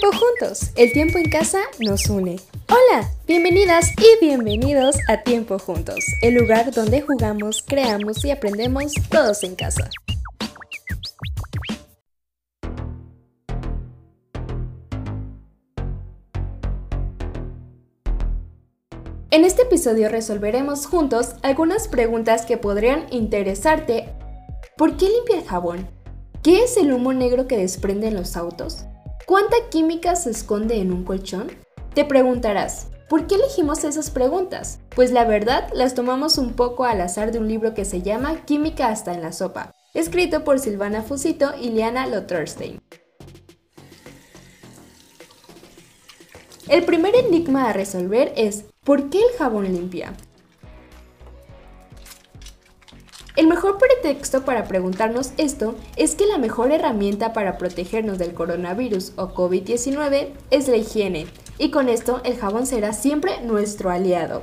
Tiempo juntos, el tiempo en casa nos une. Hola, bienvenidas y bienvenidos a Tiempo juntos, el lugar donde jugamos, creamos y aprendemos todos en casa. En este episodio resolveremos juntos algunas preguntas que podrían interesarte. ¿Por qué limpia el jabón? ¿Qué es el humo negro que desprenden los autos? ¿Cuánta química se esconde en un colchón? Te preguntarás, ¿por qué elegimos esas preguntas? Pues la verdad las tomamos un poco al azar de un libro que se llama Química hasta en la sopa, escrito por Silvana Fusito y Liana Lotterstein. El primer enigma a resolver es ¿por qué el jabón limpia? Mejor pretexto para preguntarnos esto es que la mejor herramienta para protegernos del coronavirus o COVID-19 es la higiene, y con esto el jabón será siempre nuestro aliado.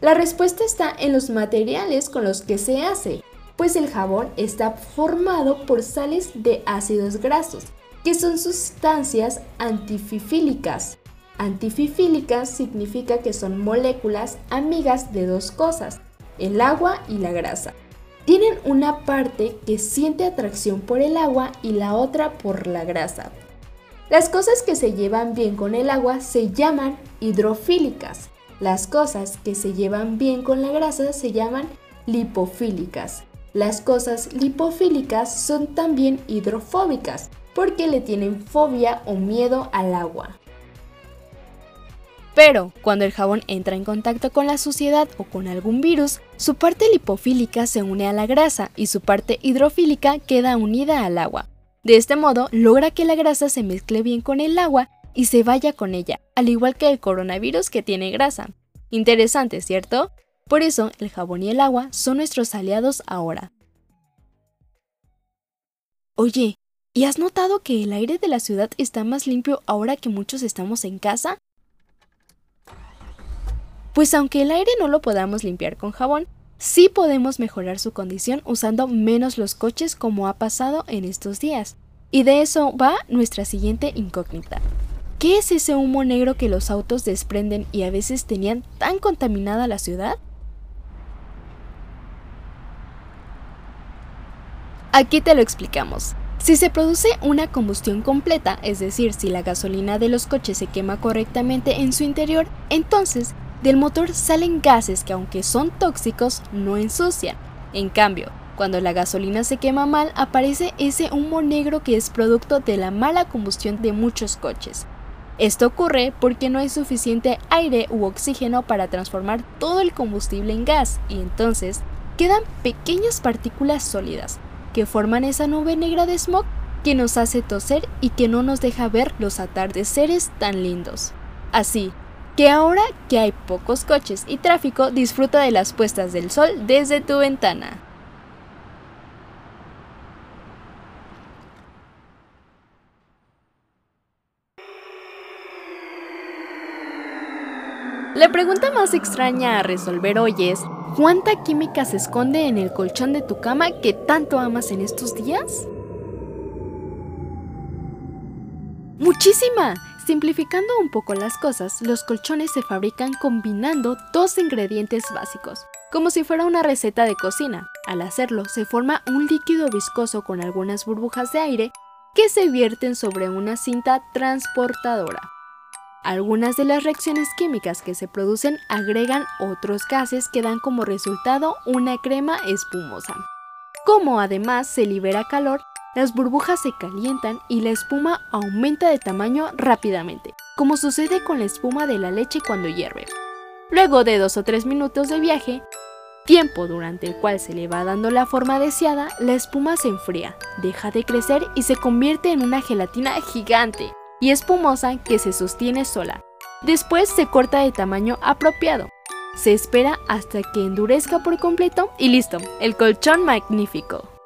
La respuesta está en los materiales con los que se hace, pues el jabón está formado por sales de ácidos grasos, que son sustancias antififílicas. Antififílicas significa que son moléculas amigas de dos cosas, el agua y la grasa tienen una parte que siente atracción por el agua y la otra por la grasa. Las cosas que se llevan bien con el agua se llaman hidrofílicas. Las cosas que se llevan bien con la grasa se llaman lipofílicas. Las cosas lipofílicas son también hidrofóbicas porque le tienen fobia o miedo al agua. Pero cuando el jabón entra en contacto con la suciedad o con algún virus, su parte lipofílica se une a la grasa y su parte hidrofílica queda unida al agua. De este modo, logra que la grasa se mezcle bien con el agua y se vaya con ella, al igual que el coronavirus que tiene grasa. Interesante, ¿cierto? Por eso, el jabón y el agua son nuestros aliados ahora. Oye, ¿y has notado que el aire de la ciudad está más limpio ahora que muchos estamos en casa? Pues aunque el aire no lo podamos limpiar con jabón, sí podemos mejorar su condición usando menos los coches como ha pasado en estos días. Y de eso va nuestra siguiente incógnita. ¿Qué es ese humo negro que los autos desprenden y a veces tenían tan contaminada la ciudad? Aquí te lo explicamos. Si se produce una combustión completa, es decir, si la gasolina de los coches se quema correctamente en su interior, entonces del motor salen gases que aunque son tóxicos no ensucian. En cambio, cuando la gasolina se quema mal aparece ese humo negro que es producto de la mala combustión de muchos coches. Esto ocurre porque no hay suficiente aire u oxígeno para transformar todo el combustible en gas y entonces quedan pequeñas partículas sólidas que forman esa nube negra de smog que nos hace toser y que no nos deja ver los atardeceres tan lindos. Así, que ahora que hay pocos coches y tráfico, disfruta de las puestas del sol desde tu ventana. La pregunta más extraña a resolver hoy es, ¿cuánta química se esconde en el colchón de tu cama que tanto amas en estos días? ¡Muchísima! Simplificando un poco las cosas, los colchones se fabrican combinando dos ingredientes básicos, como si fuera una receta de cocina. Al hacerlo, se forma un líquido viscoso con algunas burbujas de aire que se vierten sobre una cinta transportadora. Algunas de las reacciones químicas que se producen agregan otros gases que dan como resultado una crema espumosa. Como además se libera calor, las burbujas se calientan y la espuma aumenta de tamaño rápidamente, como sucede con la espuma de la leche cuando hierve. Luego de dos o tres minutos de viaje, tiempo durante el cual se le va dando la forma deseada, la espuma se enfría, deja de crecer y se convierte en una gelatina gigante y espumosa que se sostiene sola. Después se corta de tamaño apropiado. Se espera hasta que endurezca por completo y listo, el colchón magnífico.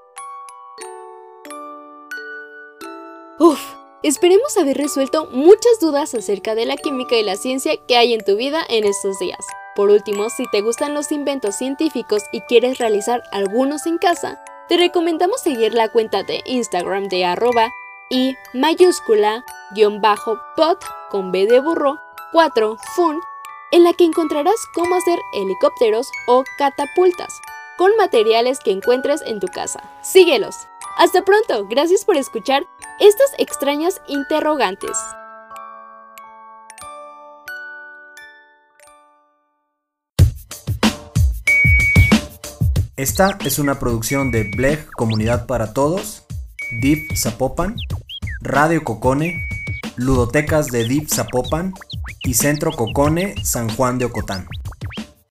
Uf, esperemos haber resuelto muchas dudas acerca de la química y la ciencia que hay en tu vida en estos días. Por último, si te gustan los inventos científicos y quieres realizar algunos en casa, te recomendamos seguir la cuenta de Instagram de arroba y mayúscula guion bajo pot con B de burro 4 fun en la que encontrarás cómo hacer helicópteros o catapultas con materiales que encuentres en tu casa. Síguelos. Hasta pronto, gracias por escuchar estas extrañas interrogantes. Esta es una producción de Bleg Comunidad para Todos, Deep Zapopan, Radio Cocone, Ludotecas de Deep Zapopan y Centro Cocone San Juan de Ocotán.